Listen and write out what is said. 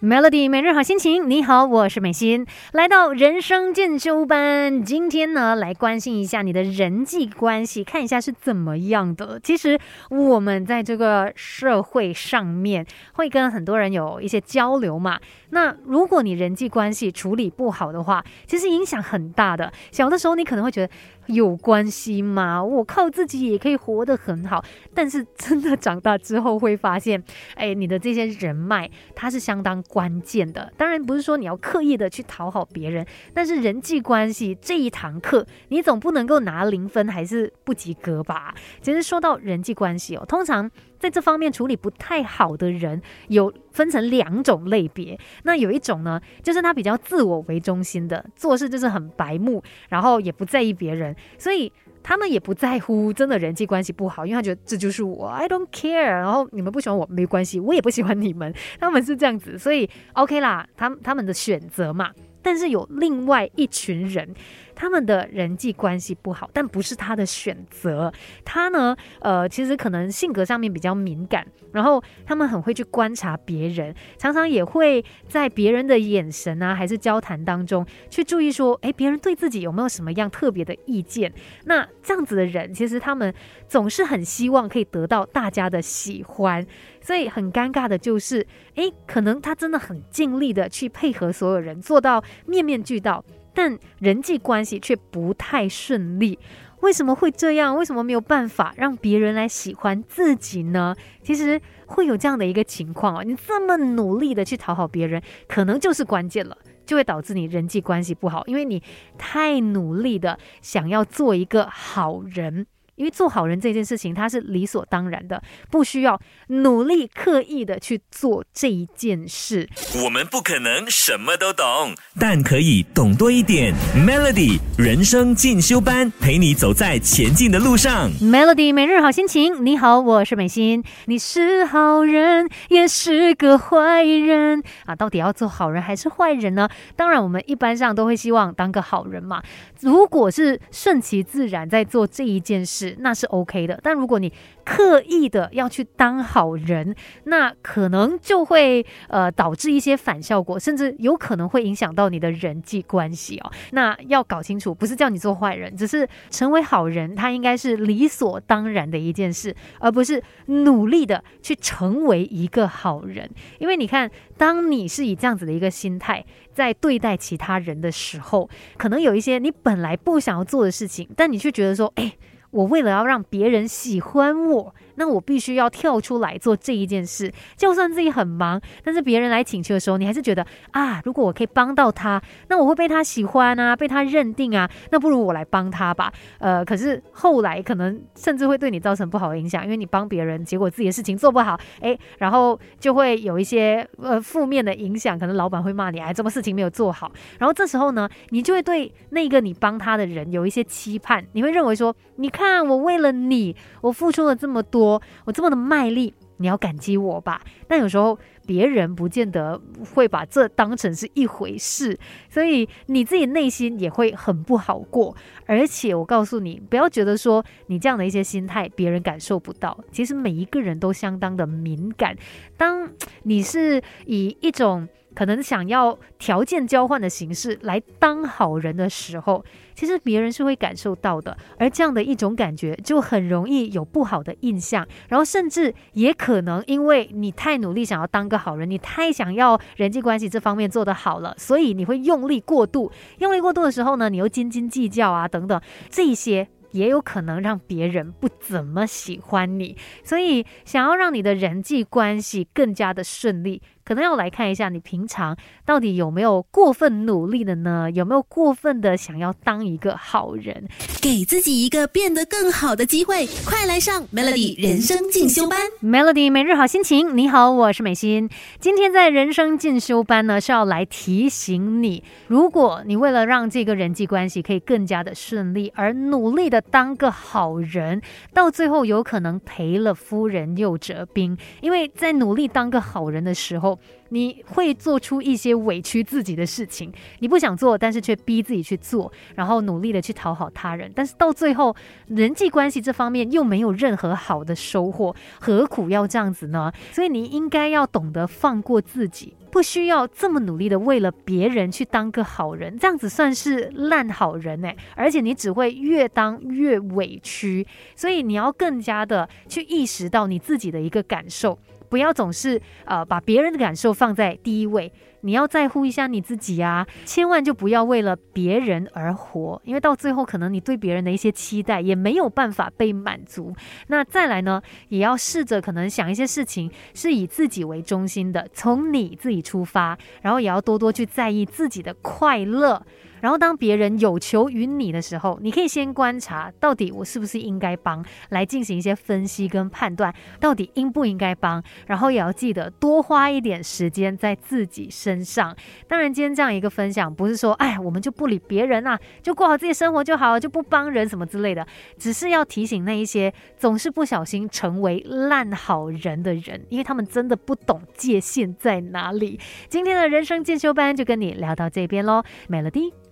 Melody 每日好心情，你好，我是美心，来到人生进修班。今天呢，来关心一下你的人际关系，看一下是怎么样的。其实我们在这个社会上面会跟很多人有一些交流嘛。那如果你人际关系处理不好的话，其实影响很大的。小的时候你可能会觉得。有关系吗？我靠自己也可以活得很好，但是真的长大之后会发现，哎，你的这些人脉它是相当关键的。当然不是说你要刻意的去讨好别人，但是人际关系这一堂课，你总不能够拿零分还是不及格吧？其实说到人际关系哦，通常。在这方面处理不太好的人，有分成两种类别。那有一种呢，就是他比较自我为中心的，做事就是很白目，然后也不在意别人，所以他们也不在乎真的人际关系不好，因为他觉得这就是我，I don't care。然后你们不喜欢我没关系，我也不喜欢你们，他们是这样子，所以 OK 啦，他他们的选择嘛。但是有另外一群人。他们的人际关系不好，但不是他的选择。他呢，呃，其实可能性格上面比较敏感，然后他们很会去观察别人，常常也会在别人的眼神啊，还是交谈当中去注意说，诶，别人对自己有没有什么样特别的意见？那这样子的人，其实他们总是很希望可以得到大家的喜欢，所以很尴尬的就是，诶，可能他真的很尽力的去配合所有人，做到面面俱到。但人际关系却不太顺利，为什么会这样？为什么没有办法让别人来喜欢自己呢？其实会有这样的一个情况啊，你这么努力的去讨好别人，可能就是关键了，就会导致你人际关系不好，因为你太努力的想要做一个好人。因为做好人这件事情，它是理所当然的，不需要努力刻意的去做这一件事。我们不可能什么都懂，但可以懂多一点。Melody 人生进修班，陪你走在前进的路上。Melody 每日好心情，你好，我是美心。你是好人，也是个坏人啊？到底要做好人还是坏人呢？当然，我们一般上都会希望当个好人嘛。如果是顺其自然在做这一件事。那是 OK 的，但如果你刻意的要去当好人，那可能就会呃导致一些反效果，甚至有可能会影响到你的人际关系哦。那要搞清楚，不是叫你做坏人，只是成为好人，他应该是理所当然的一件事，而不是努力的去成为一个好人。因为你看，当你是以这样子的一个心态在对待其他人的时候，可能有一些你本来不想要做的事情，但你却觉得说，哎。我为了要让别人喜欢我。那我必须要跳出来做这一件事，就算自己很忙，但是别人来请求的时候，你还是觉得啊，如果我可以帮到他，那我会被他喜欢啊，被他认定啊，那不如我来帮他吧。呃，可是后来可能甚至会对你造成不好的影响，因为你帮别人，结果自己的事情做不好，哎，然后就会有一些呃负面的影响，可能老板会骂你，哎，这么事情没有做好。然后这时候呢，你就会对那个你帮他的人有一些期盼，你会认为说，你看我为了你，我付出了这么多。我这么的卖力，你要感激我吧？但有时候别人不见得会把这当成是一回事，所以你自己内心也会很不好过。而且我告诉你，不要觉得说你这样的一些心态别人感受不到，其实每一个人都相当的敏感。当你是以一种可能想要条件交换的形式来当好人的时候，其实别人是会感受到的，而这样的一种感觉就很容易有不好的印象，然后甚至也可能因为你太努力想要当个好人，你太想要人际关系这方面做得好了，所以你会用力过度，用力过度的时候呢，你又斤斤计较啊等等，这些也有可能让别人不怎么喜欢你，所以想要让你的人际关系更加的顺利。可能要来看一下你平常到底有没有过分努力的呢？有没有过分的想要当一个好人？给自己一个变得更好的机会，快来上 Melody 人生进修班。Melody 每日好心情，你好，我是美心。今天在人生进修班呢，是要来提醒你，如果你为了让这个人际关系可以更加的顺利，而努力的当个好人，到最后有可能赔了夫人又折兵，因为在努力当个好人的时候。你会做出一些委屈自己的事情，你不想做，但是却逼自己去做，然后努力的去讨好他人，但是到最后人际关系这方面又没有任何好的收获，何苦要这样子呢？所以你应该要懂得放过自己。不需要这么努力的为了别人去当个好人，这样子算是烂好人哎，而且你只会越当越委屈，所以你要更加的去意识到你自己的一个感受。不要总是呃把别人的感受放在第一位，你要在乎一下你自己啊！千万就不要为了别人而活，因为到最后可能你对别人的一些期待也没有办法被满足。那再来呢，也要试着可能想一些事情是以自己为中心的，从你自己出发，然后也要多多去在意自己的快乐。然后当别人有求于你的时候，你可以先观察到底我是不是应该帮，来进行一些分析跟判断，到底应不应该帮。然后也要记得多花一点时间在自己身上。当然，今天这样一个分享，不是说哎，我们就不理别人啊，就过好自己生活就好，就不帮人什么之类的。只是要提醒那一些总是不小心成为烂好人的人，因为他们真的不懂界限在哪里。今天的人生进修班就跟你聊到这边喽，Melody。